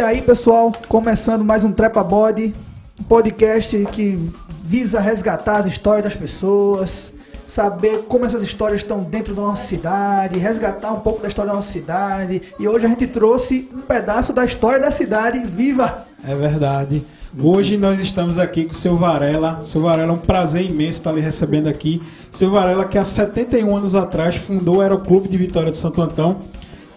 E aí, pessoal, começando mais um Trepa Body, um podcast que visa resgatar as histórias das pessoas, saber como essas histórias estão dentro da nossa cidade, resgatar um pouco da história da nossa cidade. E hoje a gente trouxe um pedaço da história da cidade viva. É verdade. Hoje nós estamos aqui com o seu Varela. Seu Varela, é um prazer imenso estar lhe recebendo aqui. Seu Varela, que há 71 anos atrás fundou o Aeroclube de Vitória de Santo Antão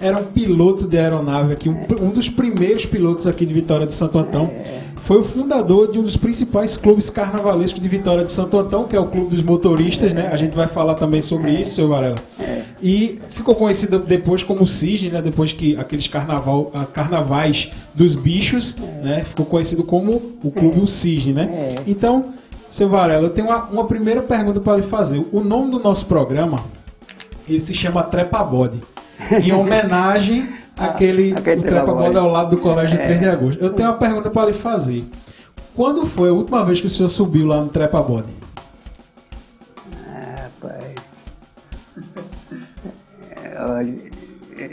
era um piloto de aeronave aqui, um, um, dos primeiros pilotos aqui de Vitória de Santo Antão. Foi o fundador de um dos principais clubes carnavalescos de Vitória de Santo Antão, que é o Clube dos Motoristas, né? A gente vai falar também sobre isso, seu Varela. E ficou conhecido depois como Cisne, né? Depois que aqueles carnaval, carnavais dos bichos, né? Ficou conhecido como o Clube o Cisne, né? Então, seu Varela, eu tenho uma, uma primeira pergunta para lhe fazer. O nome do nosso programa, ele se chama Trepa Body em homenagem àquele, aquele trepa-bola ao lado do colégio de 3 de agosto. Eu tenho uma pergunta para lhe fazer. Quando foi a última vez que o senhor subiu lá no trepa-bode? Ah, pai. Olha,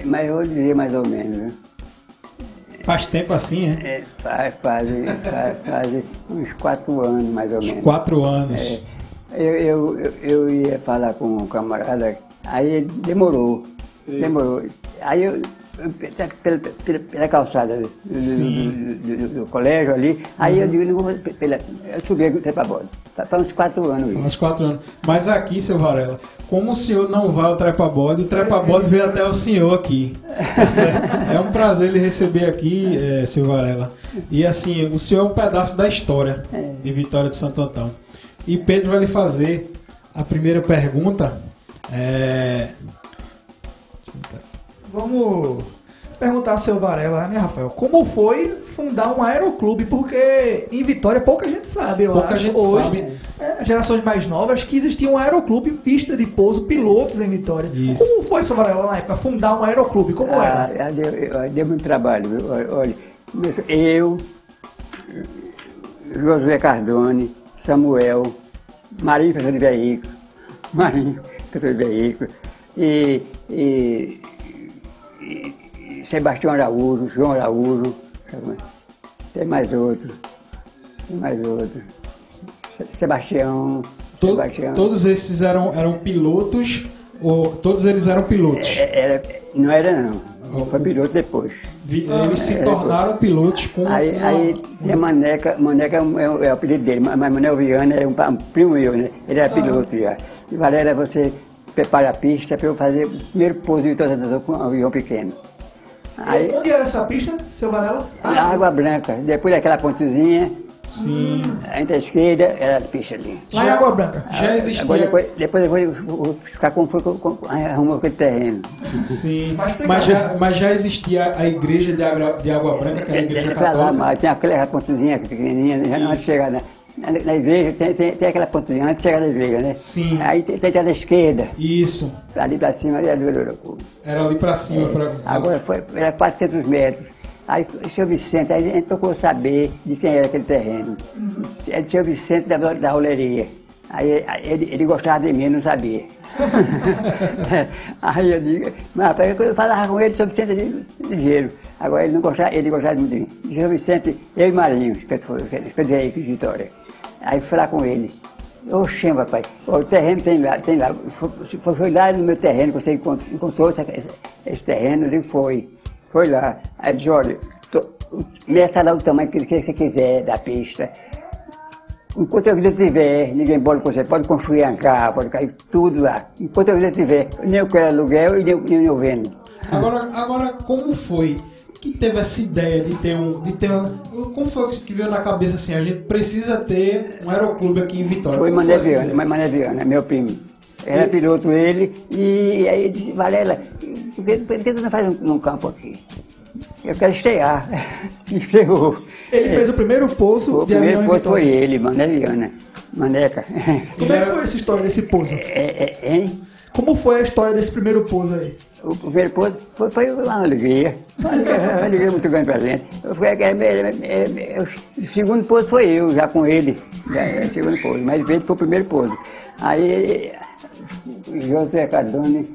mas eu vou dizer mais ou menos. Né? Faz tempo assim, é? é faz, faz, faz, faz, uns quatro anos, mais ou menos. Quatro anos. É, eu, eu, eu ia falar com um camarada, aí ele demorou. Demorou. Aí eu, pela, pela, pela calçada do, do, do, do, colégio ali, aí uhum. eu digo, não vou, pela, eu subi até para bordo. Tá, tá uns quatro anos. Uns quatro anos. Mas aqui, seu Varela, como o senhor não vai ao trepa-bode, o trepa-bode veio até o senhor aqui. é um prazer lhe receber aqui, é, seu Varela. E assim, o senhor é um pedaço da história é. de Vitória de Santo Antão. E Pedro vai lhe fazer a primeira pergunta. É, Vamos perguntar ao seu Varela, né, Rafael? Como foi fundar um aeroclube? Porque em Vitória pouca gente sabe, eu pouca acho. Gente Hoje, sabe. É, gerações mais novas, que existia um aeroclube, pista de pouso, pilotos em Vitória. Isso. Como foi, seu Varela, na época, fundar um aeroclube? Como ah, era? Deu, deu muito trabalho. Olha, eu, Josué Cardone, Samuel, Marinho, professor de veículo, Marinho, professor de veículo, e, e Sebastião Araújo, João Araújo, tem mais outro, tem mais outro. Sebastião, Todo, Sebastião. Todos esses eram, eram pilotos, ou todos eles eram pilotos? É, era, não era não, foi piloto depois. Eles se tornaram pilotos com. Aí, uma... aí tinha Maneca, Maneca é, é, é, o apelido dele, mas Manuel Viana era um, um, primo meu, né? Ele era ah. piloto já. E Valéria, você prepara a pista para eu fazer o primeiro pouso de toda com um avião pequeno. Aí, onde era essa pista, seu Varela? Na Água Branca, depois daquela pontezinha. Sim. Entre a esquerda era a pista ali. Lá em Água Branca. Já existia. Agora, depois, depois, depois vou explicar como foi que arrumou aquele terreno. Sim. Mas já, mas já existia a igreja de Água, de Água Branca, que era a igreja católica? Lá, mas tem aquela pontezinha pequenininha, já não chega, né? Na, na igreja tem, tem, tem, aquela antes de chegar na igreja, né? Sim. Aí tem, tem a esquerda. Isso. Ali pra cima era do Era ali pra cima. É. Pra... Agora foi, era 400 metros. Aí o senhor Vicente, aí a gente procurou saber de quem era aquele terreno. É do senhor Vicente da, da roleria. Aí ele, ele gostava de mim, não sabia. aí eu digo, mas rapaz, eu falava com ele sobre Vicente ligeiro. Agora ele não gostava, ele gostava de mim. Senhor Vicente, eu e Marinho, inspetor aí de Vitória. Aí fui lá com ele. Oxê, papai, o terreno tem lá, tem lá. Foi, foi lá no meu terreno você encontrou, esse, esse terreno, ele foi. Foi lá. Aí disse, olha, tô, meça lá o tamanho que, que você quiser da pista. Enquanto a vida tiver, ninguém pode você pode construir hangar, pode cair tudo lá. Enquanto a vida tiver, nem eu quero aluguel e nem, nem eu vendo. Agora, agora, como foi que teve essa ideia de ter um. De ter um como foi que veio na cabeça assim? A gente precisa ter um aeroclube aqui em Vitória. Foi Mané Viana, mas Mané Viana, meu primo. Era e... piloto ele, e aí ele disse, Varela, por que, por que tu não faz um, um campo aqui? Eu quero estrear. Estreou. Ele é. fez o primeiro pouso O primeiro pouso foi ele, Mané Viana. Maneca. Como é que foi essa história desse pouso? É, é, hein? Como foi a história desse primeiro pouso aí? O primeiro pouso foi, foi uma alegria. Uma alegria, muito grande para gente. O segundo pouso foi eu, já com ele. Já, o segundo pouso. Mas ele foi o primeiro pouso. Aí, José Cardone,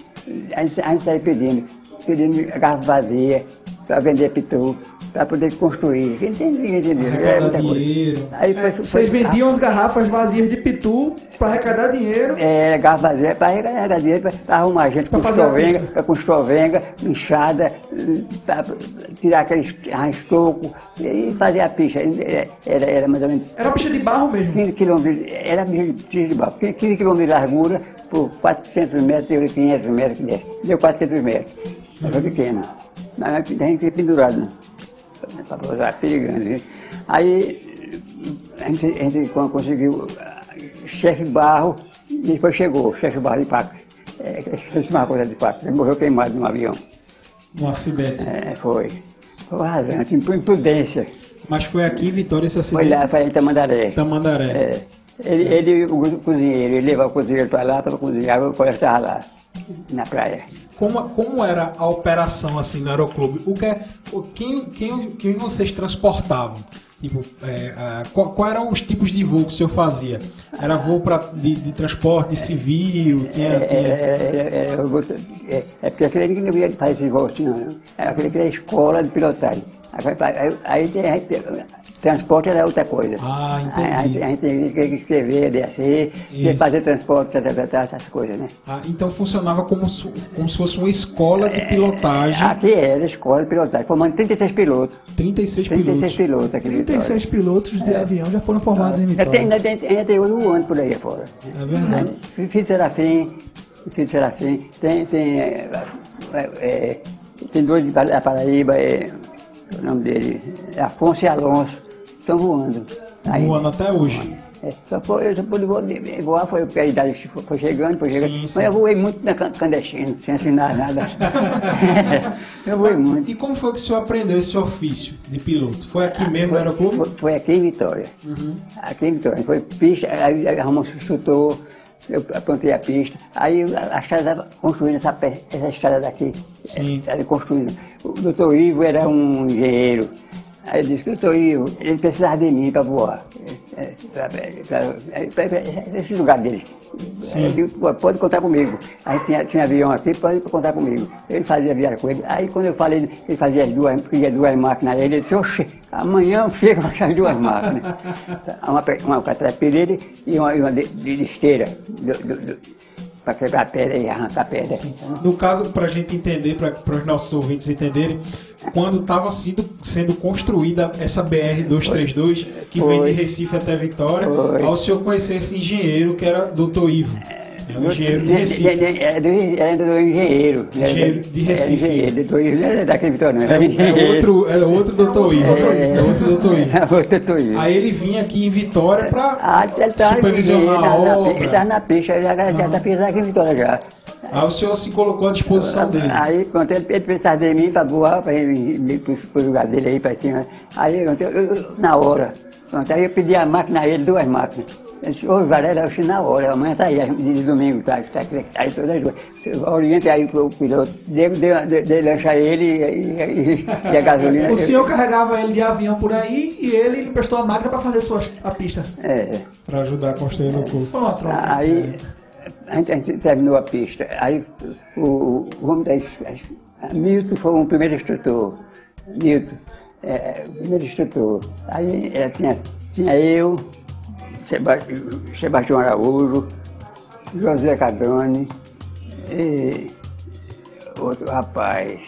a gente, a gente saiu pedindo, pedindo garrafa vazia para vender pitu. Para poder construir. Quem tem entendeu. Arrecadar Era muita coisa. dinheiro. Aí foi, É, foi- vocês vendiam as garrafas vazias de pitu para arrecadar dinheiro. É, garrafa vazia para arrecadar dinheiro, para arrumar gente Pra com fazer a estrovenga, pista. pra- com estrovenga, inchada, para tirar aquele estoco e fazer a pista. Era, era, era mais ou menos Era pista de barro mesmo. 15 quilômetros, era tiro de barro, 15 quilômetros de largura por 400 metros, deu 500 metros, que desce. deu 400 metros. Era pequena. Mas a gente pendurado, Para pousar, perigando. Aí a gente, a gente con- conseguiu ah, chefe barro e depois chegou, chefe barro de Paca. É, é uma coisa de Paca. Ele morreu queimado num avião. Um acidente. É, foi. Foi rasante, imprudência. Mas foi aqui Vitória esse Foi acidente. lá, foi em Tamandaré. Tamandaré. É. Ele, ele, o cozinheiro, ele levava o cozinheiro para lá para cozinhar, o colega estava lá, na praia. Como, como era a operação assim no aeroclube? O que, é- quem, quem, quem vocês transportavam? Tipo, é, ah, qual, qual eram os tipos de voo que o senhor fazia? Era voo pra, de, de transporte civil? Tinha, É, tinha- é, é, é, eu é, é porque aquele que não ia fazer esse voo assim, não. né? É aquele que era escola de pilotagem. Aí, aí, aí tem, aí transporte era outra coisa. Ah, entendi. aí, aí tem que escrever, descer, Isso. fazer transporte, tá, essas coisas, né? Ah, então funcionava como, se- como se fosse uma escola de pilotagem. Aqui era escola de pilotagem, formando 36 pilotos. 36 36 pilotos. pilotos aqui em Vitória. 36 pilotos de avião já foram formados em Ainda tem, Vitória. ainda tem, ainda tem outro ano por aí fora. É verdade. Aí, Filho de Serafim, filho de Serafim, tem, tem, é, é, é, tem dois da Paraíba, é, o nome dele, é Afonso e Alonso, estão voando. Voando até hoje. É, só foi, eu só pude voar, foi porque a idade foi foi chegando, foi chegando. Sim, Mas sim. eu voei muito na clandestino, sem assinar nada. eu voei muito. E como foi que o senhor aprendeu esse ofício de piloto? Foi aqui mesmo no aeroclube? Foi, foi aqui em Vitória. Aqui em Vitória. Foi pista, aí arrumou um instrutor, eu apontei a pista. Aí a, estrada estava construindo essa, essa estrada daqui. Sim. Estava construindo. O doutor Ivo era um engenheiro. Aí ele disse, doutor Ivo, ele precisava de mim para voar. É, pra- pra- Esse lugar dele. Sim. Aí eu digo, "Pô, pode contar comigo. Aí tinha, tinha avião aqui, pode contar comigo. Ele fazia viagem com ele. Aí quando eu falei, ele fazia as duas, queria duas máquinas, ele disse, oxe, amanhã chega com as duas máquinas. Uma, pe- uma catrapireira e uma, uma de, de esteira, para quebrar a pedra e arrancar a pedra. No caso, para a gente entender, para os nossos ouvintes entenderem, quando estava sendo, sendo construída essa BR-232, que vem Foi. de Recife até Vitória, Foi. ao senhor conhecer esse engenheiro que era Dr. Ivo. É um engenheiro de Recife. Era do, era do engenheiro. Engenheiro de Recife. Era engenheiro, do, não era daquele Vitória, não. É, é engenheiro. outro, é outro Dr. Ivo. É outro Dr. Ivo. Era outro doutor Ivo. Aí ele vinha aqui em Vitória para Ah, estava supervisionar a na, obra. ele estava na pista, já está pisando aqui em Vitória já. Aí o senhor se colocou à disposição dele. Aí, quando ele, ele precisava de mim para voar, para ir para o lugar dele aí para cima. Aí, eu- eu- na hora, pronto, aí eu pedi a máquina a ele, duas máquinas. Disse, ô Varela, eu na hora, amanhã tá aí, de domingo, tá, tá, tá, aí todas as duas. Oriente aí pro piloto, dei, dei, dei, dei lanche a ele e, e, e a gasolina. O senhor carregava ele de avião por aí e ele emprestou a máquina para fazer suas, a pista. É. Para ajudar a construir o clube. Foi uma troca. Aí a gente, a gente terminou a pista. Aí o, o vamos dar isso, a Milton foi o primeiro instrutor. Milton, é, o primeiro instrutor. Aí é, tinha, tinha eu, Sebastião Araújo, José Cadone, e outro rapaz.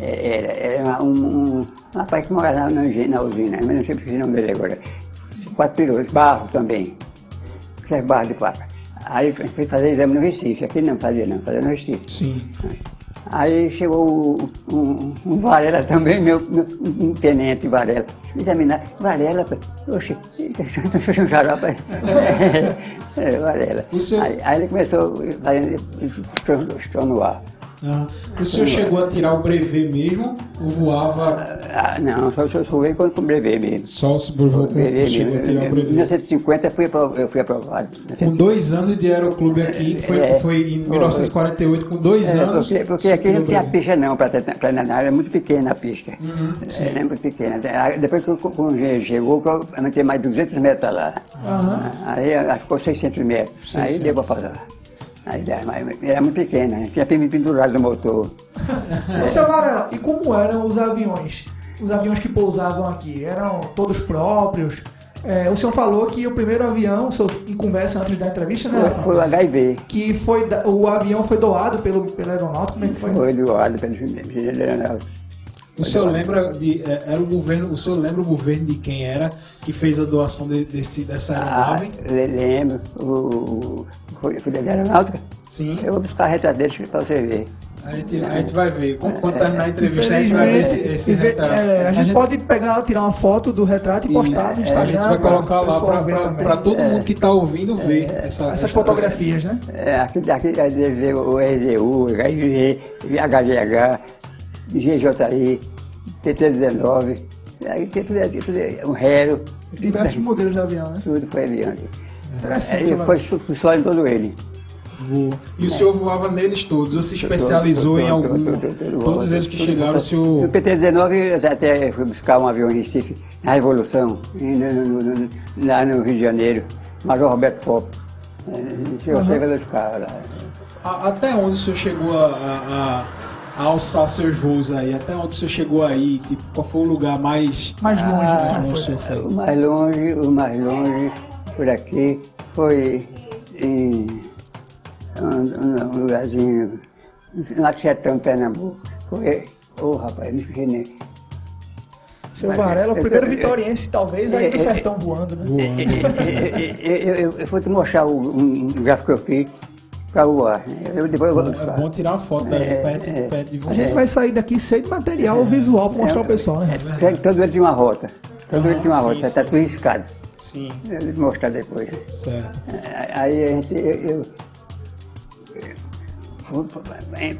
É, Era, era um, um, rapaz que morava na, na, na usina, mas não sei porque o nome dele agora. Quatro pilotos, barro também. Barra de Placa. Aí foi fazer exame no Recife, aqui não fazia não, fazia no Recife. Sim. Aí chegou um, Varela também, meu, meu um tenente Varela. Examinar, Varela, oxe, um xarope. É, Varela. O senhor- Aí, aí ele começou fazendo estou no ar. Ah, o senhor chegou a tirar o brevet mesmo ou voava Ah, não, só, só, só veio com brevet mesmo. só o brevet? Brevet Chegou a mesmo. tirar o Em brevet. 1950 eu fui, apro- eu fui aprovado. Com dois anos de aeroclube aqui, foi, É. foi em 1948, com dois É, anos. porque, porque aqui não tinha pista não para nadar, era muito pequena a pista. Uhum, era muito pequena. Ah, Depois que o o engenheiro chegou, eu tinha mais de 200 metros para lá. Aí ah, ficou 600 metros. Aí 600. deu para pausar. Era muito pequena, né? tinha pendurado no motor. Seu Varela, e como eram os aviões? os aviões que pousavam aqui? Eram todos próprios? É, o senhor falou que o primeiro avião, o senhor, em conversa antes da entrevista, né? Foi, foi o HIV. Que foi, o avião foi doado pelo, pelo aeronáutico, como é que foi? Foi doado pelo engenheiro O senhor lembra de. é, Era o governo. O senhor lembra o governo de quem era que fez a doação de- desse, dessa Ah, aeronave? le- lembro. O, o, foi, foi da aeronáutica? Sim. Eu vou buscar a retrato dele pra você ver. A gente, a gente vai ver. Quando, quando terminar a entrevista, a gente vai ver esse, esse retrato. é, a gente pode pegar, tirar uma foto do retrato e postar no a Instagram. gente vai colocar lá ver para todo mundo que está ouvindo ver essa, Essas essa- fotografias, né? É, aqui, aqui a gente vê o RZU, HIV, HGH, GJI, TT19, aí tem tudo, tem tudo, um Hero, Diversos modelos de avião, né? tudo foi avião. Interessante. Aí seu foi só em todo ele. Voa. E o senhor voava neles todos, ou se especializou em algum. todo, todo, todo, Todos todo, eles que chegaram, o senhor. No PT-19 eu até fui buscar um avião em Recife, na Revolução, no- no- no- lá no Rio de Janeiro, Major Roberto Pop. É, Chegou Uhum. dos caras lá. A- Até onde o senhor chegou a, a- a- a alçar seus voos aí? Até onde o senhor chegou aí? Tipo, qual foi o lugar mais. Mais longe que Ah, senhor o foi. senhor foi. O mais longe, o mais longe por aqui foi em um, um- lugarzinho, lá de Sertão, Pernambuco. Foi, ô rapaz, me esqueci nem. Seu Varela, o eu- primeiro eu- vitoriense, talvez, aí é, do é, sertão voando, né? Eu, eu, eu, eu vou te mostrar o, um gráfico que eu fiz para voar. né? Eu, depois eu vou É buscar. bom tirar uma foto É, perto, é. perto de A gente vai sair daqui cheio de material visual para mostrar ao pessoal, né? É, todo ele tinha uma rota. Todo ele tinha uma Ah, sim, rota, está tudo riscado. Sim, Eu vou mostrar depois. certo. Aí a gente, eu, eu-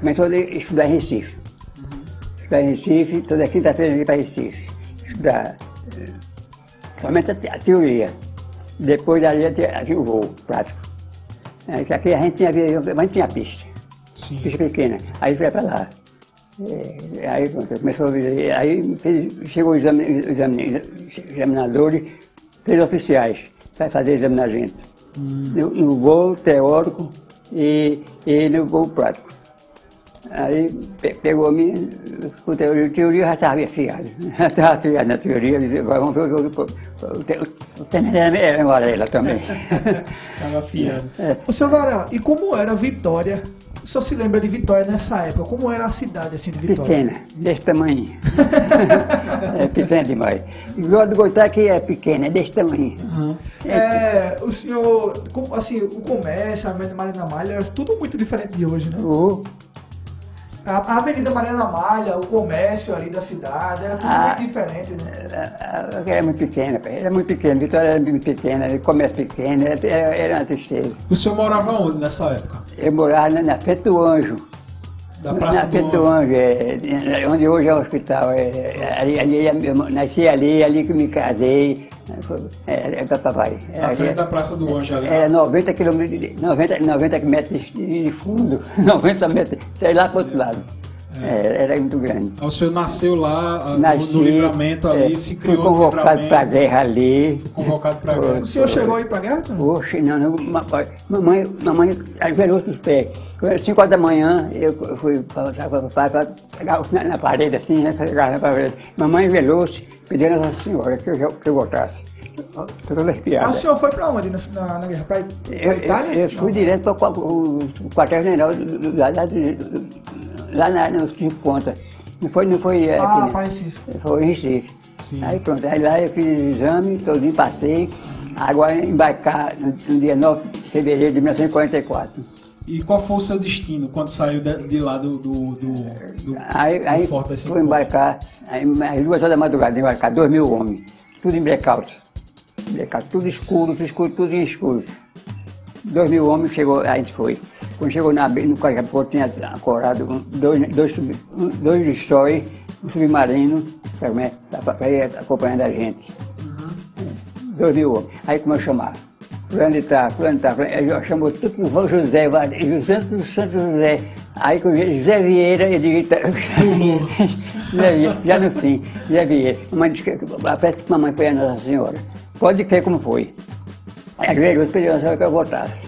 começou a estudar em Recife. Estudar em Recife, toda quinta-feira eu ia para Recife. Estudar eh, somente a, te- a teoria. Depois dali tinha o voo prático. É, aqui a gente tinha mas não tinha pista. Sim. Pista pequena. Aí foi para lá. É, aí pronto, começou a vir, aí fez- chegou o exame, exame, examinadores, três oficiais, para fazer exame na gente. No, no voo teórico e, e no voo prático. Aí pe- pegou a minha, com teoria, já estava afiado. Já estava afiado na teoria, disse, agora vamos ver o jogo. O, te- o tênis era era amarela também. Tava afiado. Ô, seu Varela, e como era Vitória? O senhor se lembra de Vitória nessa época? Como era a cidade assim de Vitória? Pequena, desse tamanho. é pequena demais. Igual do Goitá que é pequena, é desse tamanho. É, o senhor, assim, o comércio, a Mariana Malha, era tudo muito diferente de hoje, né? O- A, Avenida Mariana Malha, o comércio ali da cidade, era tudo Ah. muito diferente, né? Era muito pequena, era muito pequena. Vitória era muito pequena, era comércio pequeno, era, era, uma tristeza. O senhor morava onde nessa época? Eu morava na, na Frente do Anjo. Da Praça na Frente do do Anjo, é, onde hoje é o hospital. É, ali, ali, eu nasci ali, ali que me casei. É, é da papai. Na frente da Praça do Anjo ali. Era 90 quilômetros, de- 90, 90 metros de fundo, 90 metros, sei lá para outro lado. É, era muito grande. O senhor nasceu lá ah, no- Nasci, no livramento ali, é, se fui criou no convocado para a guerra ali. Convocado para a guerra. O senhor chegou aí pra guerra? senhor? Oxe, não, não, ma- mamãe, mamãe ajoelhou os pés. Quando 5 horas da manhã, eu fui para papai para pegar na, na parede assim, né, pegar na parede. Mamãe velou-se, pedindo a Nossa Senhora que eu, que eu voltasse. Ah, o senhor foi pra onde na, na, na guerra? Eu, Itália? eu, eu fui direto para o quartel-general do- do- lá, lá, do- lá na, nos cinco pontas. Não foi, não foi é, Ah, aqui, pra Recife. Foi em Recife. Sim. Aí pronto, aí lá eu fiz o exame, todinho passei. Agora embarcar no, no dia 9 de fevereiro de 1944. E qual foi o seu destino quando saiu de, de lá do, do, do, do, Aí, do aí Forte das fui embarcar, aí, às duas horas da madrugada, embarcar dois mil homens, tudo em blackout. Blackout, tudo escuro, tudo escuro, tudo em escuro. Dois mil homens, chegou, aí a gente foi. Quando chegou na, no Cajaporto, tinha ancorado dois, dois, um- dois destroy, um submarino, para ir acompanhando a gente. Dois mil homens. Aí como eu chamar? Fulano de tá, fulano de tá, fulano, chamou tudo com José, José do Santo José. Aí com José Vieira, digo, tá, José Vieira, já no fim, José Vieira. Mamãe disse que, parece que mamãe foi a Nossa Senhora. Pode crer como foi. Aí a Veroso pediu a Nossa Senhora que eu voltasse.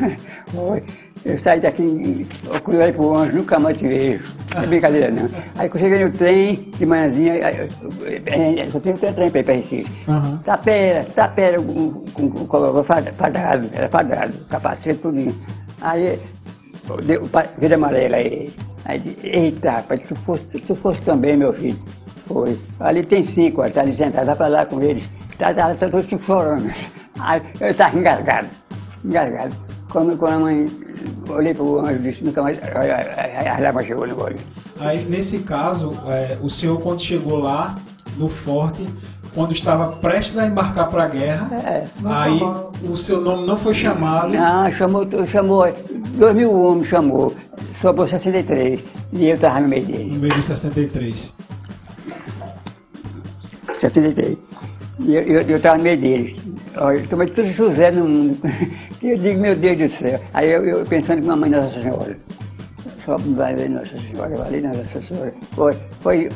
Foi. Eu saí daqui, eu cruzei pro Anjo, nunca mais te vejo. Não é brincadeira, não. Aí quando eu cheguei no trem, de manhãzinha, eu- eu- eu só tenho trem para ir para Recife. Aham. Tapera, tapera, com, com, com, com fardado, era fardado, capacete, tudinho. Aí, eu pa- verde amarelo aí. Aí, disse, eita, rapaz, tu fosse, tu fosse também, meu filho. Foi. Ali tem cinco, ó, tá ali sentado, vai pra lá com eles. Tá, tá, tá todos chorando. Aí, eu estava engasgado, engasgado. Quando, quando a mãe, olhei pro anjo e disse, nunca mais, olha, a lágrima chegou no olho. Aí, nesse caso, é, o senhor, quando chegou lá no forte, quando estava prestes a embarcar para a guerra, É, aí chamaram. o seu nome não foi chamado. Não, chamou, chamou, dois mil homens chamou, sobrou 63, e eu estava no meio dele. No meio de 63. 63. E eu, eu, eu tava no meio deles. Olha, eu tomei tudo José no mundo. E eu digo, meu Deus do céu. Aí eu, eu pensando que mamãe Nossa Senhora. Só vai ver Nossa Senhora, vai ali Nossa Senhora. Foi, foi.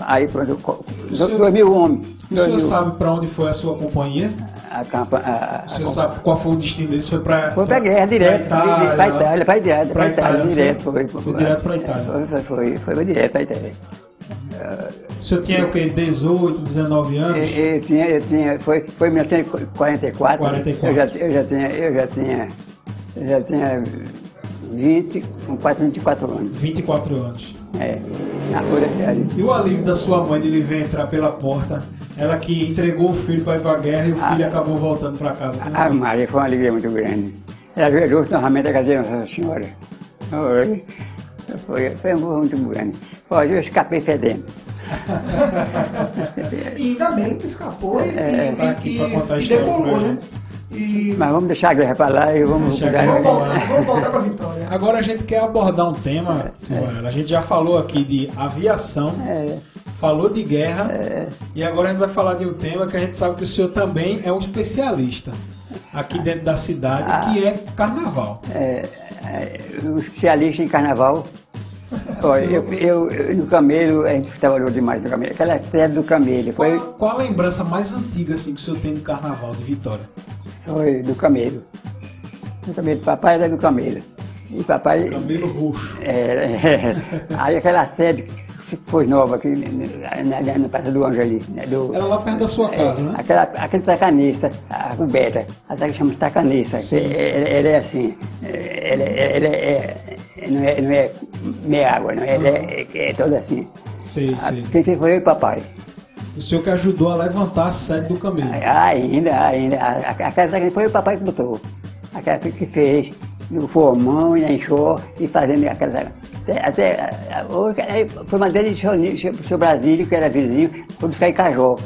Aí pronto, dois mil homens. O senhor mil. sabe para onde foi a sua companhia? A campa, a, a, O senhor sabe qual foi o destino deles? Foi para Foi pra guerra direto, Pra Itália, pra Itália, pra Itália, Pra pra Itália, Itália, direto, foi, foi. foi direto pra Itália. Foi, foi, foi, foi, direto pra Itália. O senhor tinha o quê? 18, 19 Eu, anos? eu tinha, eu tinha, foi, foi em 1944. 44. Eu já, eu já tinha, eu já tinha, eu já tinha 20, com 4, 24 anos. 24 anos. É, na cidade. E o alívio da sua mãe de ele ver entrar pela porta, ela que entregou o filho para ir para a guerra e o filho acabou voltando para casa. A foi? Maria foi uma alegria muito grande. Ela viajou novamente a casa de Nossa Senhora. Foi, foi, foi muito grande. Olha, eu escapei fedendo. E ainda bem que escapou e, É, e- tá aqui e- pra contar a e história decolou, né? E Mas vamos deixar a guerra para lá e vamos a cuidar. voltar, vamos voltar pra Vitória. Agora a gente quer abordar um tema, senhora. A gente já falou aqui de aviação, É, falou de guerra, e agora a gente vai falar de um tema que a gente sabe que o senhor também é um especialista aqui dentro da cidade, que é carnaval. é, é, o especialista em carnaval. Olha, eu, eu- eu- no camelo, a gente trabalhou demais no camelo. Aquela febre do camelo, foi, Qual, qual a lembrança mais antiga assim, que o senhor tem do carnaval de Vitória? foi do camelo. Do camelo. Papai era do camelo. E papai. Camelo roxo. Era, aí aquela sede que foi nova aqui na, na, na Praça do Anjo ali. né, do- Era lá perto da sua casa, né? Aquela, aquele tacanista, a coberta, até que chama de tacanista. que Ela, ela é assim, ela, ela é, não é, não é meia água, não, ela é, é toda assim. Sei, A- sei. Quem foi eu e papai. O senhor que ajudou a levantar a sede do camelo. Ainda, ainda, a- a- tacanista foi o papai que botou. Aquela que fez, no formão e enxó e fazendo aquela. Até, até a- a- hoje, foi madeira de seu, seu Brasílio, que era vizinho, foi buscar em Cajoca.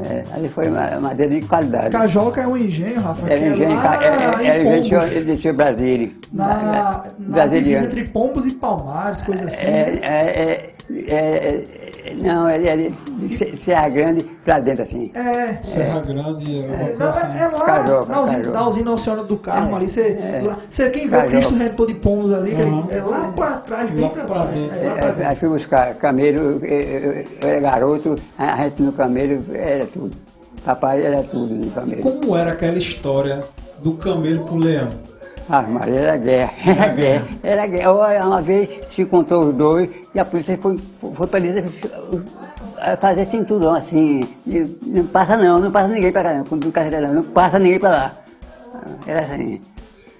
É, ali foi uma madeira de qualidade. Cajoca é um engenho, Rafa. Era que é engenho, lá era, era engenho de Pombos, seu- de Brasília. Na, na divisa Brasiliano. entre Pombos e Palmares, coisa assim. É, né? é, é, é, é, não, ele é de Se- Serra Grande pra dentro assim. É. Serra Grande. É, alguma não, coisa assim. é, é lá Cajoca, na, usina, na usina Oceano do Carmo É, ali. Você, é. lá- você quem vê o. Cristo Redentor de Pombos ali, que Uhum. é lá pra trás, bem Lá pra pra trás. É, lá pra É, dentro. Aí fui buscar camelo, eu, era garoto, a gente no camelo era tudo. Papai era tudo no camelo. Como era aquela história do camelo pro leão? Ah, mas era guerra, era guerra, era guerra. Olha, Uma vez se contou os dois e a polícia foi, foi para ali fazer cinturão assim. Não passa não, não passa ninguém para cá não, quando não carrega não, não passa ninguém para lá. Era assim.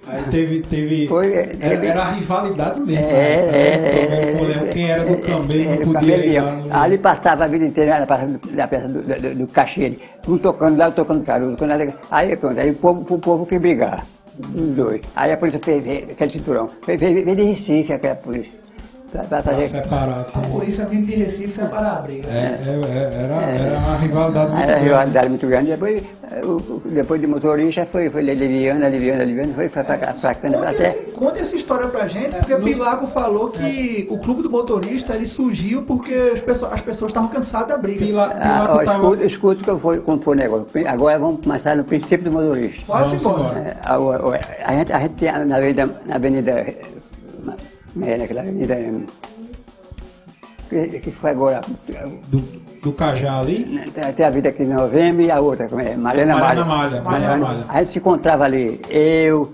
Aí teve. teve Foi, é, era, era a rivalidade mesmo. É, né? é, Era camelo é, leão. Quem era do camelo era não podia ir camelo. lá no Ali passava a vida inteira na praça do, na praça do, do, do Caxilha, um tocando lá, tocando carudo. Quando ela- Aí pronto, aí o povo, o povo que brigar, dois. Aí a polícia fez, aquele cinturão, fez de Recife aquela polícia, pra, pra pra separar. A polícia vindo de Recife separar a briga. É, é, é, era, era uma rivalidade muito Era uma grande. rivalidade muito grande. Depois, o- o- depois de motorista, foi, foi aliviando, aliviando, aliviando, foi, foi Conte, até... esse- conte essa história pra gente, porque no- Pilago falou que o clube do motorista ele surgiu porque as pessoas as pessoas estavam cansadas da briga. Pila, Ah, ó, tava- escuta, escuta que eu vou compor o negócio. Agora vamos começar no princípio do motorista. Vamos embora. É, a, o- o- a gente, a gente tinha na avenida, na avenida, como é naquela avenida, que, que foi agora, do, do Cajá ali. tem, a vida aqui em novembro e a outra, como é, Mariana Mariana Malha. Malha, Mariana Malha. A gente se encontrava ali, eu,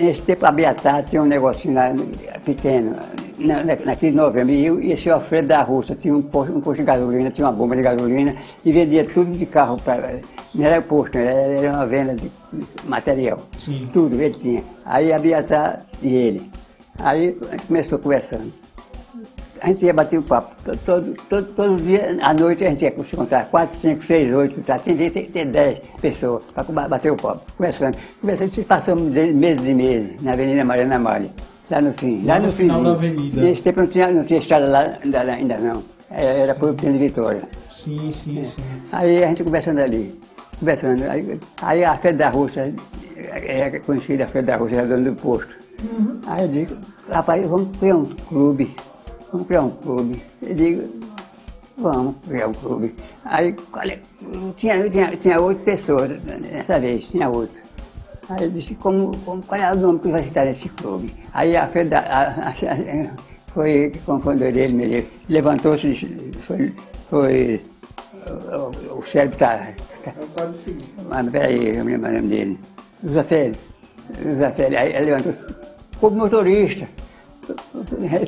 Nesse tempo a Beatá tinha um negocinho lá, pequeno, na, na, naquele novembro, e, eu, e esse Alfredo da Rússia tinha um posto, um posto de gasolina, tinha uma bomba de gasolina e vendia tudo de carro para. Não era posto, era, era uma venda de material. Sim. Tudo ele tinha. Aí a Beatá e ele. Aí a gente começou conversando. A gente ia bater o papo. Todo, todo, todo, dia, à noite, a gente ia se encontrar quatro, cinco, seis, oito, tá? tinha que ter, ter dez pessoas para bater o papo. Conversando. Conversando, passamos meses e meses na Avenida Mariana Malha. Lá no fim. Lá Lá, no no, final finzinho. da avenida. Nesse tempo não tinha, não tinha estrada lá ainda, ainda não. Era, por de Vitória. Sim, sim, sim. Aí a gente conversando ali, conversando. Aí, aí a Fede da Rússia, é conhecida a Fede da Rússia, era dona do posto. Aí eu digo, rapaz, vamos criar um clube. Vamos criar um clube. Eu digo, vamos criar um clube. Aí olha, tinha, tinha, tinha oito pessoas dessa vez, tinha oito. Aí eu disse, como, como, qual é o nome que vai citar nesse clube? Aí a Fede da, a- a- foi, como foi o nome dele, me levantou-se, e disse, foi, foi o, o cérebro está. Tá, mas peraí, eu me lembro o nome dele. José Félix. José Félix. Aí ele levantou. Como motorista.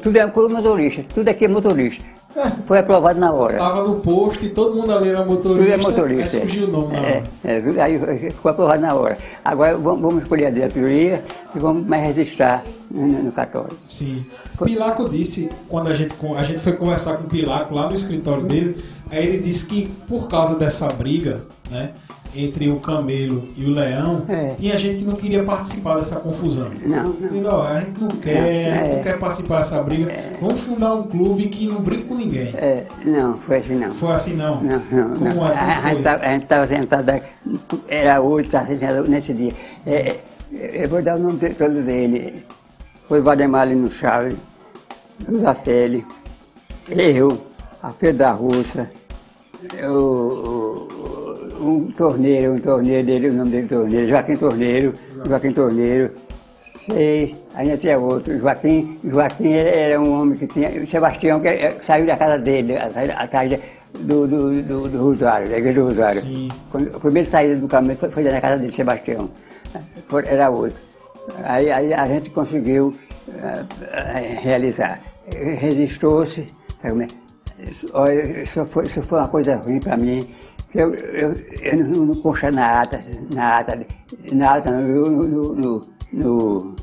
Tudo é como motorista. Tudo aqui é motorista. Foi aprovado na hora. Tava no posto e todo mundo ali era motorista. Tudo é motorista. Aí surgiu o nome na é, hora. é, aí ficou aprovado na hora. Agora vamos, vamos escolher a diretoria e vamos mais registrar no, no cartório. Sim. Pilaco disse, quando a gente, a gente foi conversar com o Pilaco lá no escritório dele, aí ele disse que por causa dessa briga, né, entre o camelo e o leão, É. tinha gente que não queria participar dessa confusão. Não, não. A gente não quer, Não, a gente não é. quer participar dessa briga. Vamos fundar um clube que não briga com ninguém. É, não, foi assim não. Foi assim não? Não, não, Como não. é? A, a Como gente foi? estava sentado, aqui, era oito, estava sentado nesse dia. É, é, eu vou dar o nome de todos eles. Foi Valdemar no Chave, Zafelli, eu, a Feira da Russa, o, o- um torneiro, um torneiro dele, o nome dele torneiro, Joaquim Torneiro, Joaquim Torneiro, sei, ainda tinha outro, Joaquim, Joaquim era, um homem que tinha, Sebastião que eh, saiu da casa dele, atrás do, do, do, do Rosário, da igreja do Rosário. Sim. Quando, a primeira saída do caminho foi, foi na casa dele, Sebastião, era outro. Aí, aí a gente conseguiu eh, realizar. Como é? Isso foi, isso foi uma coisa ruim para mim. Eu, eu, eu não, não consta na ata, na ata, na ata, no, no, no, no-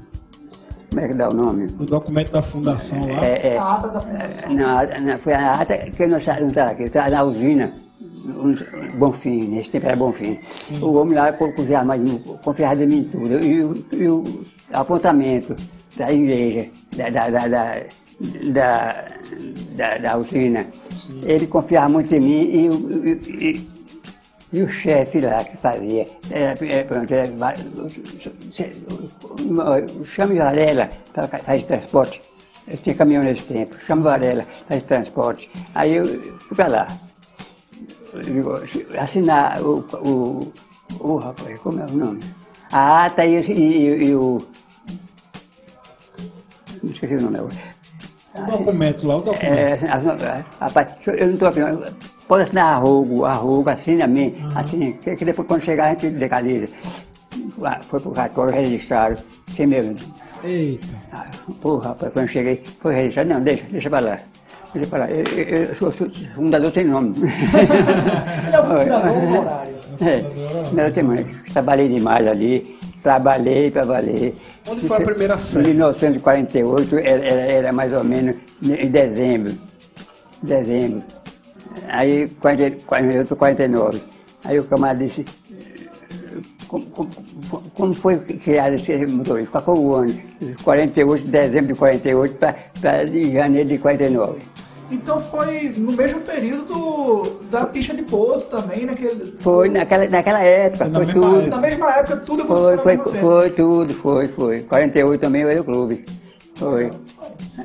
como é que dá o nome? O documento da fundação lá. É, é, A ata da fundação. na, na, foi a ata que eu não estava aqui, eu estava na usina, Bonfim, nesse tempo era Bonfim. O homem lá co- confiava, mais, em mim, confiava em mim tudo. E, o- e o apontamento da igreja, da, da, da, da, da, da- da usina, ele confiava muito em mim e, e- e- e o chefe lá que fazia, era, era, o Chame Varela faz transporte. Eu tinha caminhão nesse tempo, Chame Varela faz transporte. Aí eu fui para lá. Assinar o, o, o rapaz, como é o nome? A ata e, e, e o. Não esqueci o nome agora. O documento lá, o documento. É, assim, assim, rapaz, eu não estou aqui. Pode assinar arrogo, arrogo, assina a mim, assim, que, que depois quando chegar a gente legaliza. Ah, Foi pro cartório, registraram, sem mesmo. Eita. Ah, Pô, rapaz, quando eu cheguei, foi registrado, não, deixa, deixa pra lá. Deixa pra lá. Eu, eu- eu sou, sou fundador sem nome. É o fundador honorário. É, sem nome. Trabalhei demais ali, trabalhei, trabalhei. Onde foi a primeira Em série? 1948, era, era, era mais ou menos em dezembro. Dezembro. Aí, 40, 48, 49. Aí o camarada disse, como, como, como foi criado esse motorista? Qual foi o ano? 48, dezembro de 48 para janeiro de 49. Então foi no mesmo período do- da picha de pouso também, naquele. Foi naquela, naquela época, Foi na foi mesma tudo. época. Na mesma época, tudo Foi, aconteceu foi, foi tudo, foi, foi. 48 também o clube. Foi.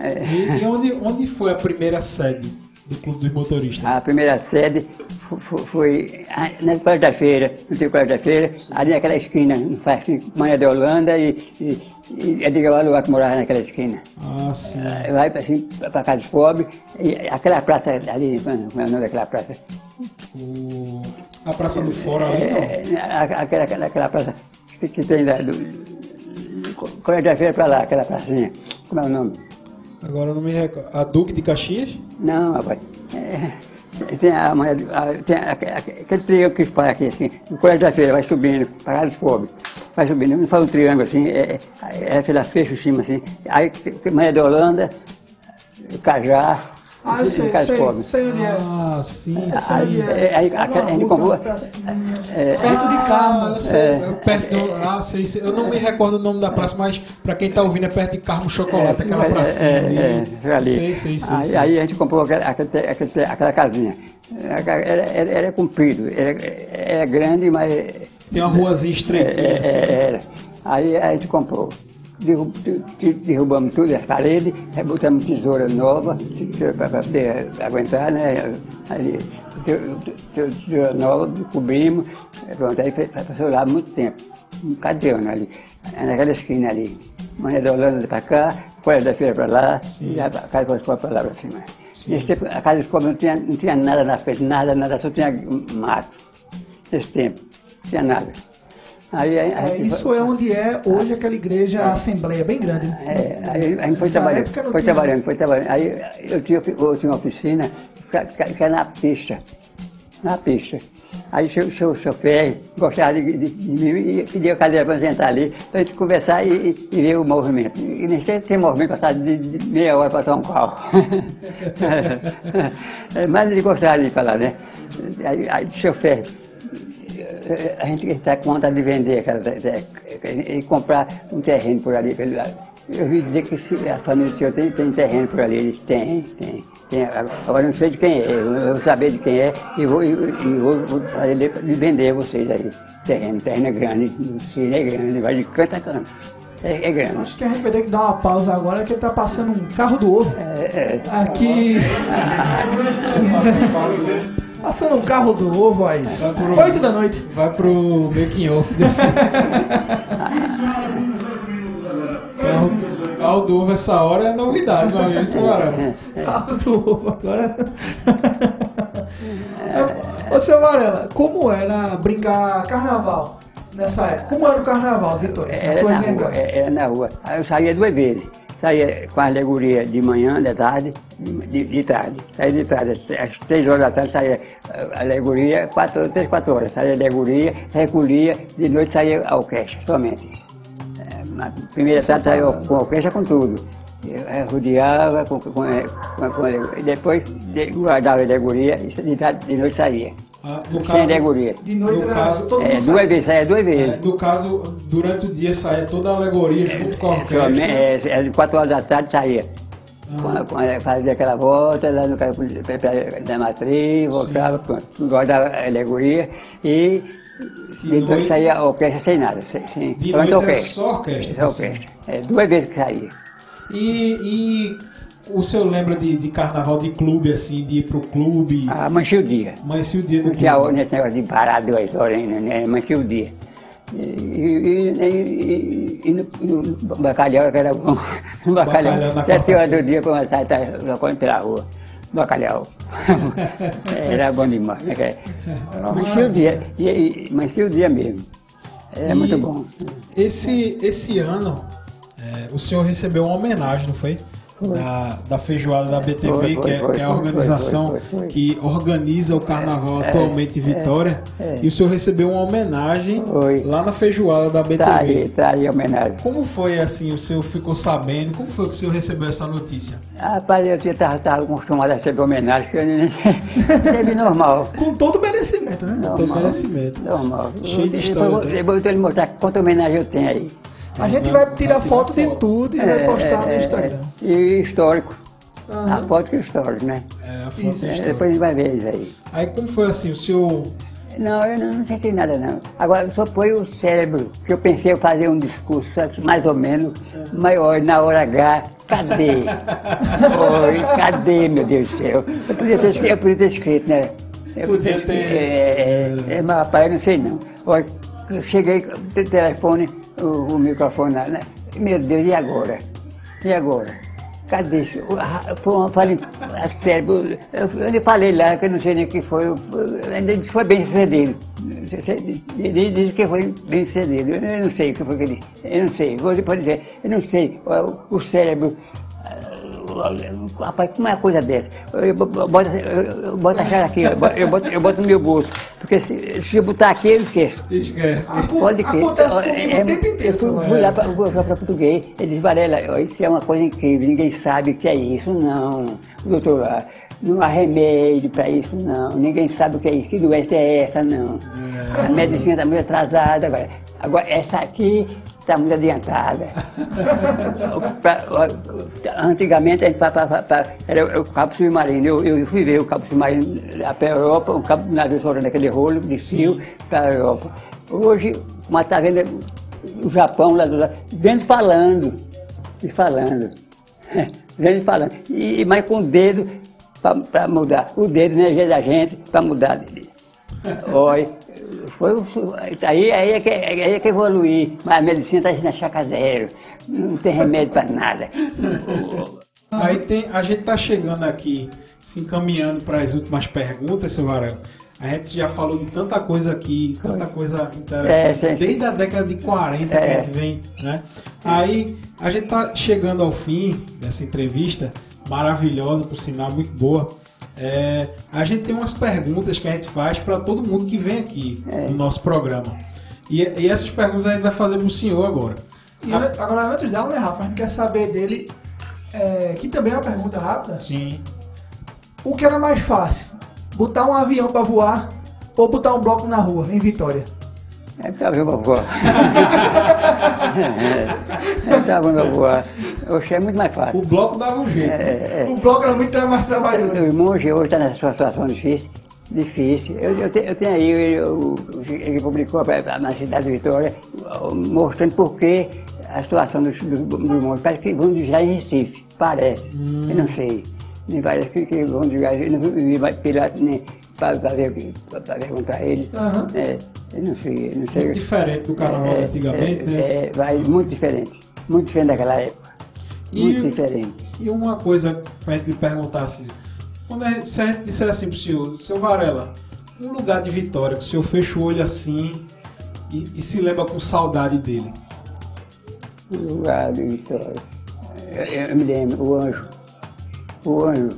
É. E, e onde, onde foi a primeira sede do Clube dos Motoristas? A primeira sede fo- fo- foi ah, na Colégio da Feira, no Tio Colégio da Feira, ali naquela esquina, assim, Mané da Holanda e, e, e Edgar Valuar que morava naquela esquina. Ah, sim. Ah, Vai para assim, pra casa dos pobres, e aquela praça ali, como é o nome daquela praça? O- a Praça do Fora ali, não. É, a- aquela, aquela, praça que, que tem da, do, Colégio da Feira para lá, aquela pracinha. Como é o nome? Agora eu não me recordo. A Duque de Caxias? Não, rapaz. É, tem a, a, tem a, aquele triângulo que faz aqui, assim, o Colégio da Feira vai subindo, para dos pobres. Vai subindo, não faz um triângulo assim, é, é, a feira fecha em cima assim. Aí tem Maria da Holanda, Cajá, ah, eu sei, sei, pobres. sei onde é. Ah, sim, sim. Aí, é, aí a, a, a gente comprou... É, perto de Carmo. Ah, sei, é, perto do, ah, sei, sei, eu não me recordo o nome da praça, mas para quem está ouvindo é perto de Carmo Chocolate, aquela praça. É, é, ali. Sei, sei, sei, aí, aí, a gente comprou aquela, aquela, aquela casinha. Era, era, era comprido, era, era grande, mas... Tem uma ruazinha estreitinha assim. Era. Aí a gente comprou derrubamos tudo as paredes, aí botamos tesoura nova para poder aguentar, né? Aí, tesoura nova, cobrimos, pronto, aí passou lá muito tempo, um bocado de ano ali, naquela esquina ali. Manhã da Holanda para cá, Folha da Feira para lá, Sim. e a Casa dos Pobres para lá para cima. Nesse tempo, a Casa dos Pobres não tinha, não tinha nada na frente, nada, nada, só tinha mato. Nesse tempo, não tinha nada. Aí, aí, é, isso é onde é hoje aquela igreja a Assembleia, bem grande. Né? É, aí a gente foi trabalhando, foi tinha... trabalhando, foi trabalhando. Aí eu tinha, eu tinha uma oficina que era na pista, na pista. Aí o seu, seu chofer gostava de, de, de mim e pedia a cadeira para sentar ali, para a gente conversar e, e, ver o movimento. E nem sempre tem movimento passado de, de meia hora para passar um carro. Mas ele gostava de falar, né? Aí, aí o chofer a gente está com vontade de vender aquela, e comprar um terreno por ali, pelo lado. Eu ouvi dizer que a família do senhor tem, tem terreno por ali. Eles têm, tem, tem. Agora não sei de quem é, eu vou saber de quem é e vou, e, vou, vou fazer de vender vocês aí. Terreno, terreno é grande, o é grande, vai de canto a canto. É, é, grande. Acho que a gente vai ter que dar uma pausa agora, que está passando um carro do ovo. É, é. Aqui. Passando um carro do ovo às 8 da noite. Vai pro making off desse. carro, carro do ovo essa hora é novidade, meu amigo, isso Varela. Carro do ovo agora. Ô seu Varela, como era brincar carnaval nessa época? Como era o carnaval, Vitor? Era, na rua, era na rua. Aí eu saía duas vezes saía com a alegoria de manhã, de tarde, de, de tarde. Saía de tarde, às três horas da tarde saía a alegoria, quatro, três, quatro horas, saía a alegoria, recolhia, de noite saía a orquestra, somente. É, na primeira tarde saía com a orquestra com tudo. Eu rodeava com, com, com, com. Depois guardava a alegoria e de, tarde, de noite saía. Ah, no sem alegoria. De noite no caso, todo é, duas vezes, saia duas vezes. É, no caso, durante o dia saia toda a alegoria junto com a orquestra. É, é, é, quatro horas da tarde saía. Ah. Quando, fazia aquela volta lá no da matriz, voltava, pronto, guardava a alegoria e depois saía a orquestra sem nada. Sem, sem, de noite orquestra. só orquestra? Só orquestra. É, duas vezes que saía. E, e o senhor lembra de, de, carnaval de clube, assim, de ir pro clube? Ah, amanhecia o dia. Amanhecia o dia no Não tinha esse negócio de parar duas horas ainda, né? Amanhecia o dia. E, e, e, e, no, no bacalhau que era bom. No bacalhau, sete horas do dia começar a estar jogando pela rua. Bacalhau. era bom demais, né? Amanhecia o dia. E, amanhecia o dia mesmo. Era muito bom. Esse, esse ano, é, o senhor recebeu uma homenagem, não foi? Da, da feijoada da BTV, foi, foi, que, é, foi, que, é, a organização que organiza o carnaval é, atualmente em Vitória. É, é, e o senhor recebeu uma homenagem lá na feijoada da BTV. Tá aí, tá aí a homenagem. Como foi assim, o senhor ficou sabendo? Como foi que o senhor recebeu essa notícia? Rapaz, eu estava acostumado a receber homenagem, que eu nem recebi normal. Com todo merecimento, né? Com todo merecimento. Normal. Cheio de história. Eu vou, lhe mostrar quanta homenagem eu tenho aí. A gente vai tirar foto de tudo e vai é, postar no é, Instagram. E histórico. Uhum. A foto que é histórico, né? É, a foto é, Depois a gente vai ver isso aí. Aí como foi assim, o senhor... Não, eu não, não senti nada não. Agora só foi o cérebro, que eu pensei em fazer um discurso mais ou menos maior na hora H. Cadê? Oi, cadê, meu Deus do céu? Eu podia ter, eu podia ter escrito, né? Eu podia ter... É, é, é, mas rapaz, eu não sei não. Olha, eu cheguei telefone, o, o microfone lá, né? Meu Deus, e agora? E agora? Cadê isso? Foi uma falha sério. Eu, eu falei lá, que eu não sei nem o que foi, ainda foi bem sucedido. Ele disse que foi bem sucedido. Eu não sei o que foi que ele. Eu não sei. Você pode dizer, eu não sei. O, o cérebro. Rapaz, como é uma coisa dessa? Eu boto, eu boto a chave aqui, eu boto, eu boto no meu bolso. Porque se, se eu botar aqui, eu esqueço. Esquece. Pode crer. Acontece comigo É, o tempo inteiro. Eu fui, fui lá para português, ele disse, Varela, isso é uma coisa incrível, ninguém sabe o que é isso, não. Doutor, ah, não há remédio para isso, não. Ninguém sabe o que é isso, que doença é essa, não. A medicina está muito atrasada agora. Agora, essa aqui está muito adiantada. Pra- antigamente, a gente, pa- pa- pa- era o cabo submarino. Eu, eu fui ver o cabo submarino para a Europa, o cabo navio soltando aquele rolo de fio para a Europa. Hoje, mas está vendo o Japão lá do lado, vendo falando, e falando, vendo falando. E, mas com o dedo para mudar, o dedo energia da gente para mudar. Olha, foi o aí, aí, é que, aí é que evoluir, mas a medicina está na chaca zero, não tem remédio para nada. Aí tem, a gente tá chegando aqui, se encaminhando para as últimas perguntas, seu Varela. A gente já falou de tanta coisa aqui, tanta coisa interessante, É, sim, sim. desde a década de 40 que a É. gente vem, né? Aí a gente tá chegando ao fim dessa entrevista, maravilhosa, por sinal, muito boa. É, a gente tem umas perguntas que a gente faz para todo mundo que vem aqui É. no nosso programa. E, e essas perguntas a gente vai fazer pro senhor agora. E an- agora, antes dela, né, Rafa? A gente quer saber dele, é, que também é uma pergunta rápida. Sim. O que era mais fácil? Botar um avião pra voar ou botar um bloco na rua, em Vitória? É, tá vendo, vovó? É, tá vendo, vovó? Oxe, é muito mais fácil. O bloco dava um jeito. É, O bloco era muito mais trabalhoso. meu irmão hoje está nessa situação difícil. Difícil. Eu, eu, te- eu tenho aí, o- ele publicou na cidade de Vitória, mostrando por que a situação dos, dos. Parece que vão desviar em Recife, parece. Eu não sei. Me parece que, que vão desviar, eu não vi pela, nem para perguntar a ele. Aham. É, não sei, não sei. Muito diferente do carnaval É, antigamente, é, né? é, vai, muito diferente. Muito diferente daquela época. Muito E- diferente. E uma coisa pra gente lhe perguntar assim, quando a gente, se a gente disser assim pro senhor, seu Varela, um lugar de Vitória que o senhor fecha o olho assim e, e se lembra com saudade dele. O lugar de Vitória. Eu, eu me lembro, o anjo. O anjo,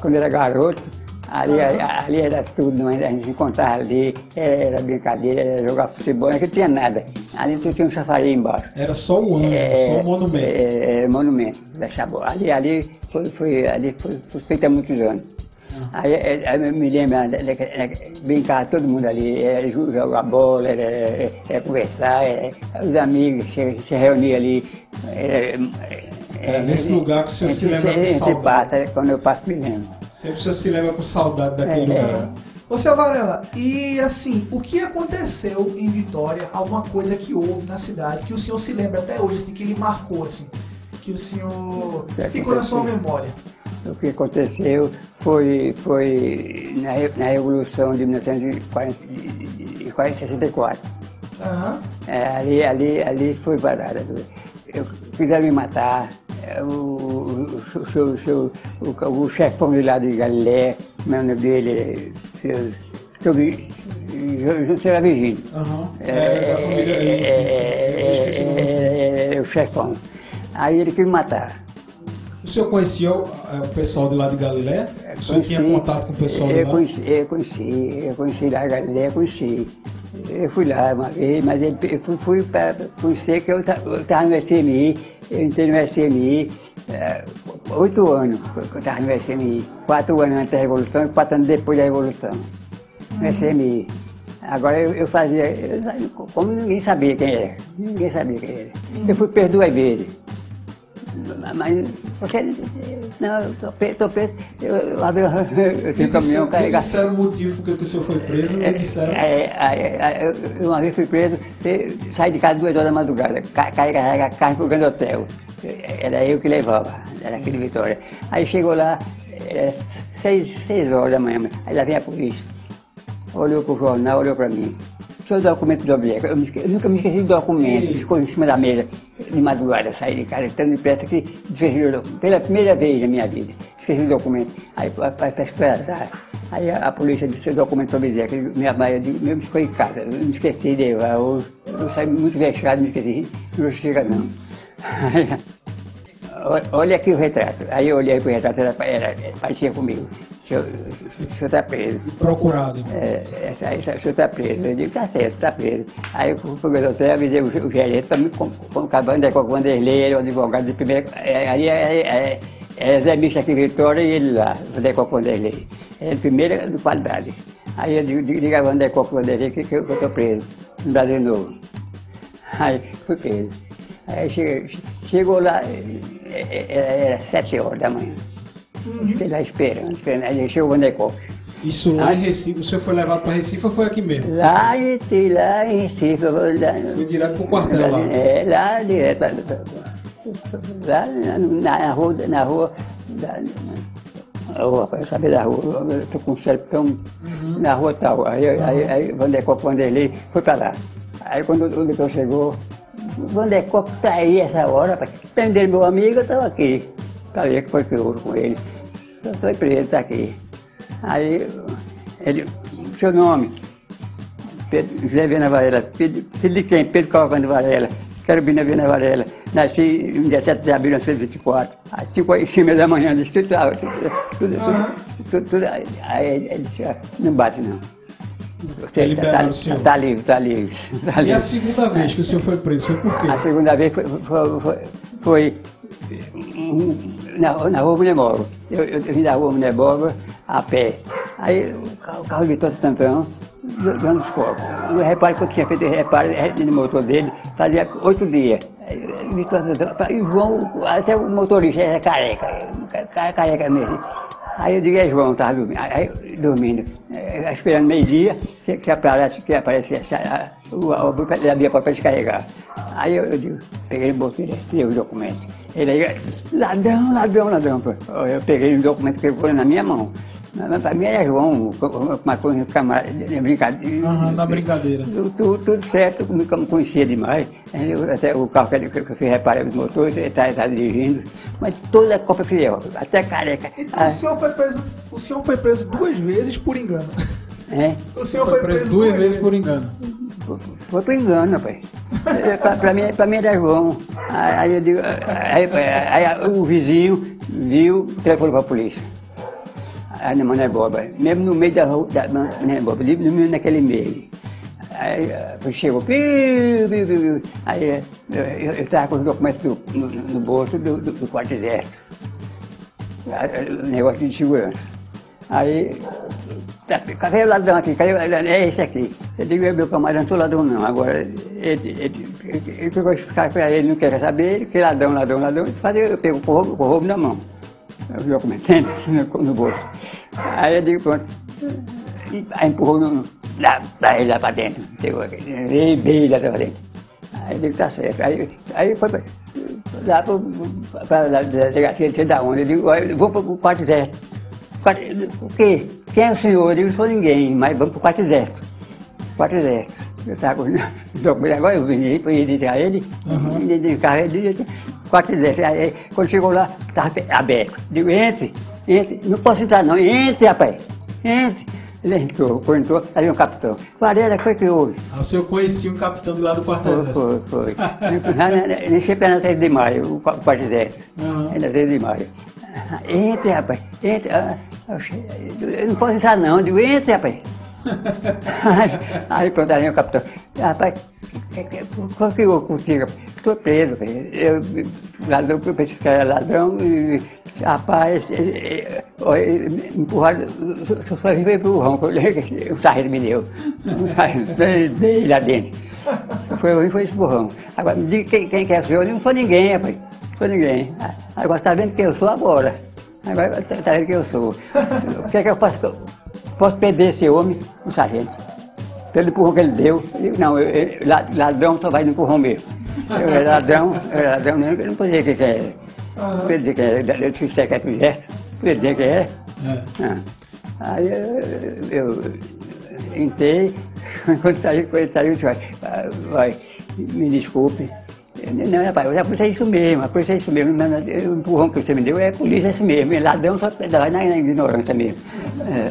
quando era garoto, ali, ali era tudo, mas a gente encontrava ali, era, era brincadeira, era jogar futebol, não tinha nada. Ali tu tinha um chafariz embaixo. Era só o ano, só o monumento. É, é, monumento da Chabó. Ali, ali, foi, foi, ali foi, foi feito há muitos anos. Aí, é, aí eu me lembro, né, brincar todo mundo ali, é, jo- jogar bola, é, é, é conversar, é, os amigos se, se reuniam ali. É, É nesse lugar que o senhor se lembra com saudade. passa, quando eu passo, me lembro. Sempre o senhor se lembra com saudade daquele É, lugar. Ô, seu Varela, e assim, o que aconteceu em Vitória, alguma coisa que houve na cidade, que o senhor se lembra até hoje, assim, que ele marcou, assim, que o senhor Que ficou na sua memória? O que aconteceu foi, foi na, na Revolução de 1964. Aham. É, ali, ali, ali foi parada. Eu, quiseram me matar. É, O, o, o, seu- o, seu- o, o chefão de lá de Galiléia, como é o nome dele, seu, seu, Vi- Jo- seu Virgínio. Aham. É, É, é, é, é, é, o chefão. Aí ele quis me matar. O senhor conhecia o, é, o pessoal de lá de Galiléia? O senhor tinha contato com o pessoal de lá? Conheci, eu conheci, eu conheci lá a Galileia, conheci. Eu fui lá uma vez, mas ele- eu fui, fui para conhecer que eu estava no SMI, eu entrei no SMI, eh, oito anos que eu estava no SMI, quatro anos antes da Revolução e quatro anos depois da Revolução, no SMI. Agora eu, eu fazia, eu- como ninguém sabia quem era, ninguém sabia quem era. Eu fui preso duas vezes. Mas você. Não, eu tô preso, tô preso. Eu, eu, eu, eu tinha um caminhão Me carregado. disseram o motivo porque o senhor foi preso, me disseram. É, é, é, eu- uma vez fui preso, saí de casa duas horas da madrugada, carregar carne pro grande hotel. Era eu que levava, era aqui de Vitória. Aí chegou lá, era seis, seis horas da manhã, aí lá vem a polícia. Olhou pro jornal, olhou para mim. Seu documento do objeto. Eu, eu nunca me esqueci do documento, ficou em cima da mesa de madrugada, saí de casa, tão depressa que esqueci o documento. Pela primeira vez na minha vida, esqueci o documento. Aí para esperar. Aí a, a polícia disse o documento me dizer que minha mãe mesmo ficou em casa. Eu me esqueci de levar. Eu, eu saí muito vexado, me esqueci. Não chega não. Olha aqui o retrato. Aí eu olhei para o retrato, era, era, parecia comigo. O senhor está preso. Procurado. É, essa, essa, o senhor está preso. Eu digo, tá certo, está preso. Aí eu fui para o hotel, avisei o, o gerente para me acabando com o Vanderlei, ele é o advogado de primeira. É, aí é, é, é Zé Micha aqui Vitória e ele lá, o Vanderlei Vanderlei. É a primeira de qualidade. Aí eu digo, diga a Vanderlei Vanderlei que, que eu estou preso, no Brasil Novo. Aí fui preso. Aí chegou, chegou lá, era sete horas da manhã. Fiquei lá esperando, esperando. Aí chegou o Vandercock. Isso lá em Recife, o senhor foi levado para Recife ou foi aqui mesmo? Lá em, lá em Recife. Lá, foi direto para o quartel lá? É, lá direto. Lá na, na rua, na rua, da, na rua, para saber da rua, eu estou com o serpão uhum. na rua tal. Aí, uhum. aí, aí Vandercock, Vanderlei, foi para lá. Aí quando o doutor chegou, Vandercock está aí essa hora, prenderam meu amigo, eu estava aqui. Para ver que foi que houve com ele. Eu estou preso, está aqui. Aí, ele, seu nome? Pedro, José Viana Varela. Filho, filho de quem? Pedro Calvano Varela. Carolina Viana Varela. Nasci em 17 de abril de 1924. Às 5 e 5 da manhã, tudo, tudo, tudo, tudo, tudo, aí ele disse, não bate não. Você é tá, tá, tá, livre, tá livre, tá livre. E a segunda vez que o senhor foi preso, foi por quê? A segunda vez foi, foi, foi, foi na, na rua Mulher Eu, eu, vim da rua Mulher a pé. Aí o carro, o carro de tampão, dando os copos. Eu reparo que eu tinha feito reparo no motor dele, fazia oito dias. E o João, até o motorista era careca, careca mesmo. Aí eu digo, é João, estava dormindo, aí, dormindo, é, esperando meio-dia, que, que aparece, que aparece a, o, a, a minha para descarregar. Aí eu, eu digo, peguei o botei, tirei o documento. Ele aí, ladrão, ladrão, ladrão. Eu peguei o documento que pôs na minha mão. Mas para mim era João, uma coisa camarada, de brincadeira. Uhum, na brincadeira. Tudo, tudo certo, me conhecia demais. Eu, até o carro que, eu fiz reparar o motor, ele está tá dirigindo. Mas toda a Copa Fiel, até careca. Então ah, o, senhor foi preso, o senhor foi preso duas vezes por engano. É? O senhor foi, foi preso, preso duas, duas vezes por engano. Foi por engano, rapaz. É, pra, pra, mim, pra mim era João. Aí, eu digo, aí, aí, aí o vizinho viu, telefonou pra polícia. Mané Boba, mesmo no meio da rua, da Boba, no meio naquele meio. Aí chegou, piu, piu, piu, aí eu estava com os documentos do, no, no, bolso do, do, do quarto exército. Negócio de segurança. Aí Tá, cadê o ladrão aqui? Cadê o? É esse aqui. Eu digo, meu camarada, não sou ladrão não. Agora, ele, ele, ele, ele pegou explicar para ele, não quer saber, que ladrão, ladrão, ladrão. Fazer, eu pego o roubo na mão. Eu documentando no, no bolso. Aí eu digo, pronto. Aí empurrou no, lá, ele lá para dentro. Pegou aquele, bem lá para dentro. Aí eu digo, tá certo. Aí, aí foi pra, lá para a delegacia, não sei da onde. Eu digo, eu vou para o quarto exército. O quê? Quem é o senhor? Eu digo, não sou ninguém, mas vamos para o quarto exército. Quarto exército. Eu estava com o documento, agora eu vim para a ele, uhum. de carro, ele quarto exército. Aí, quando chegou lá, estava aberto. Digo, entre, entre, não posso entrar não, entre, rapaz, entre. Ele entrou, entrou, ali um capitão. Varela, foi que houve? Ah, o senhor conhecia um capitão do lado do quarto exército? Foi, foi. Nem sempre era na 3 de maio, o quarto exército. Uhum. Na 3 de maio. Entre, rapaz, entre. Ah, eu não posso entrar não, eu digo, entre, rapaz. Aí, aí pronto, aí o capitão, rapaz, qual que eu contigo? Estou preso, eu, ladrão, eu pensei que era ladrão, e, rapaz, empurraram, só veio empurrão, o sargento me deu, um sargento, bem lá dentro. Foi, foi esse burrão. Agora, me quem, quem que é? Eu não sou ninguém, rapaz, não sou ninguém. Agora está vendo quem eu sou agora. Agora está vendo quem eu sou. O que é que eu faço? Posso perder esse homem, o sargento? Pelo empurrão que ele deu. Eu não, eu, eu, ladrão só vai no empurrão mesmo. Eu era ladrão, eu era ladrão, eu não podia dizer que é. Não podia dizer que é. Eu fiz secreto do exército, podia dizer que é. é. Ah. Aí eu, eu entrei, quando saiu, quando saiu, eu disse, vai, me desculpe, Não, rapaz, a polícia é isso mesmo, a polícia é isso mesmo. O empurrão que você me deu é a polícia é isso mesmo. É ladrão só vai na, na ignorância mesmo.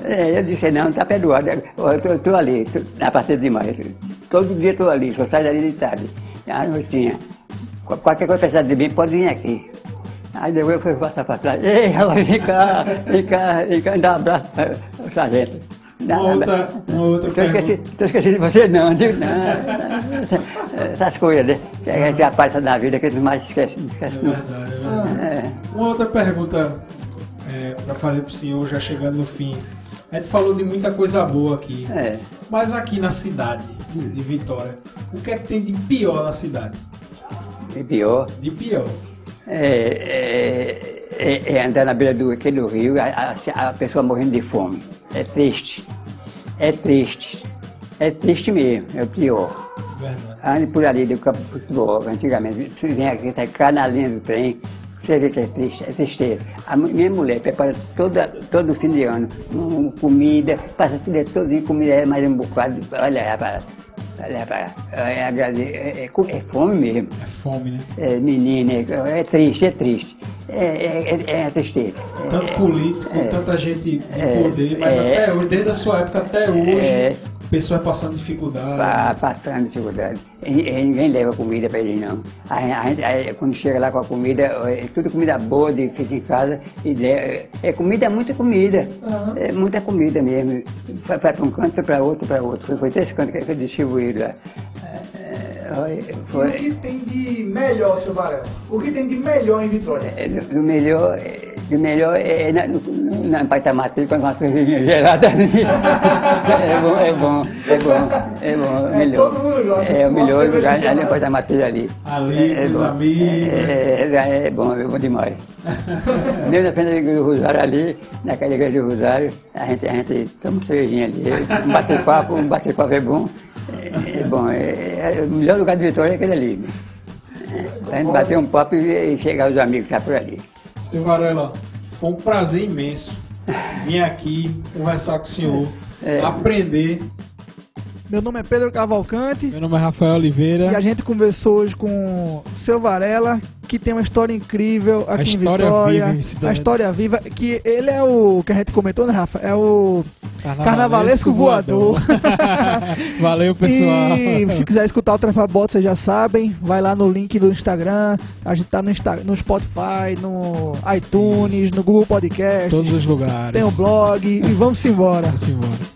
É, é, eu disse, não, tá perdoado. Eu tô ali, tô, na parte de manhã. Todo dia estou ali, só saio dali de tarde. À noitinha. Qu- Qualquer coisa precisar de mim, pode vir aqui. Aí depois eu fui passar para trás. Ei, ela vem cá, vem cá, vem cá, dá um abraço para o sargento. Uma um outra- abraço. uma outra Tô esqueci, pergunta. esquecendo de você não, digo não. Essas coisas, né? Que a gente aparece na vida que a gente mais esquece, esquece É verdade, é verdade. É. Uma outra pergunta para fazer para o senhor, já chegando no fim. A gente falou de muita coisa boa aqui. É. Mas aqui na cidade de Vitória, o que é que tem de pior na cidade? E pior De pior. é, é, é- é andar na beira do, aquele do rio, a, a- a pessoa morrendo de fome. É triste. É triste. É triste mesmo, é o pior. Verdade. Por ali do campo de futebol, antigamente. Você vem aqui, sai cá na linha do trem, você vê que é triste, é tristeza. A minha mulher prepara toda, todo fim de ano um, comida, passa tudo todo comida, é mais um bocado. Olha, rapaz, é, agrade- é, é, co- é fome mesmo. É fome, né? É, menina, é, é triste, é triste. É, é, é, é tristeza. Tanto político, é. tanta gente de É. poder, mas É. até hoje, desde a sua época até hoje, É. pessoas passando dificuldade. Passando dificuldade. E, ninguém leva comida para eles, não. A, a aí, quando chega lá com a comida, é tudo comida boa de feita em casa. E é, é comida, muita comida. É muita comida mesmo. Vai, para um canto, vai para outro, para outro. Foi, foi três cantos que foi distribuído lá. É, olha, E o foi, que tem de melhor, seu Varela? O que tem de melhor em Vitória? é, do, do melhor, é, do melhor é na, no, na Paitamatri, com uma cervejinha gelada. é bom, é bom, é bom, é bom. É, melhor. gosta de É o melhor lugar, ali gelada. na Paitamatri ali. Ali, é, os bom. amigos. É, é, é bom, é bom demais. Mesmo na frente da do Rosário ali, naquela igreja do Rosário, a gente, a gente toma uma cervejinha ali, um bate-papo, um bate-papo é bom. É, é bom, é, é- o melhor lugar de Vitória é aquele ali. A gente bater um papo e, chegar os amigos que estão por ali. Seu Varela, foi um prazer imenso vir aqui conversar com o senhor, É. aprender. Meu nome é Pedro Cavalcante Meu nome é Rafael Oliveira. e a gente conversou hoje com o seu Varela, que tem uma história incrível aqui em história Vitória. viva em a história viva, que ele é o que a gente comentou, né, Rafa? É o Carnavalesco voador. Valeu, pessoal. E se quiser escutar o Trepa Bot, vocês já sabem, vai lá no link do Instagram. A gente tá no, Insta no Spotify, no iTunes, no Google Podcast. Todos os lugares. Tem o blog e vamos embora. Vamos embora.